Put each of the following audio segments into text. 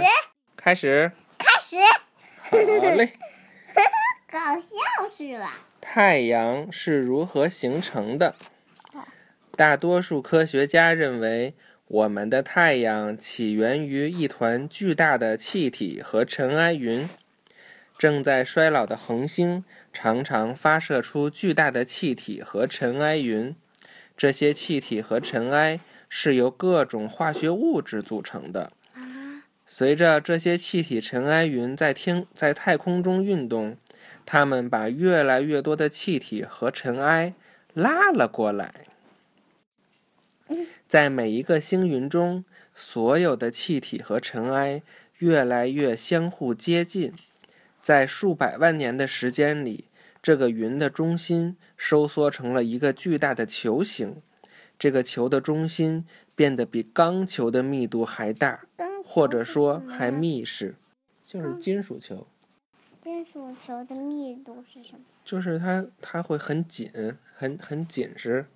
始，开始，开始，好嘞。搞笑是吧？太阳是如何形成的？大多数科学家认为，我们的太阳起源于一团巨大的气体和尘埃云。正在衰老的恒星常常发射出巨大的气体和尘埃云，这些气体和尘埃是由各种化学物质组成的。随着这些气体尘埃云在天在太空中运动，它们把越来越多的气体和尘埃拉了过来。在每一个星云中，所有的气体和尘埃越来越相互接近。在数百万年的时间里，这个云的中心收缩成了一个巨大的球形。这个球的中心变得比钢球的密度还大，或者说还密实，就是金属球。金属球的密度是什么？就是它，它会很紧，很很紧实。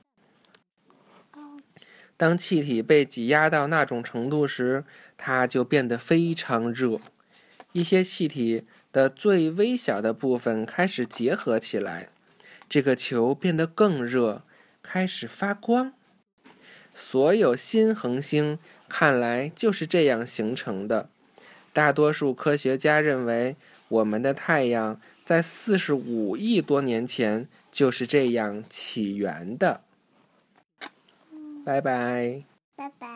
当气体被挤压到那种程度时，它就变得非常热。一些气体。的最微小的部分开始结合起来，这个球变得更热，开始发光。所有新恒星看来就是这样形成的。大多数科学家认为，我们的太阳在四十五亿多年前就是这样起源的。拜拜。拜拜。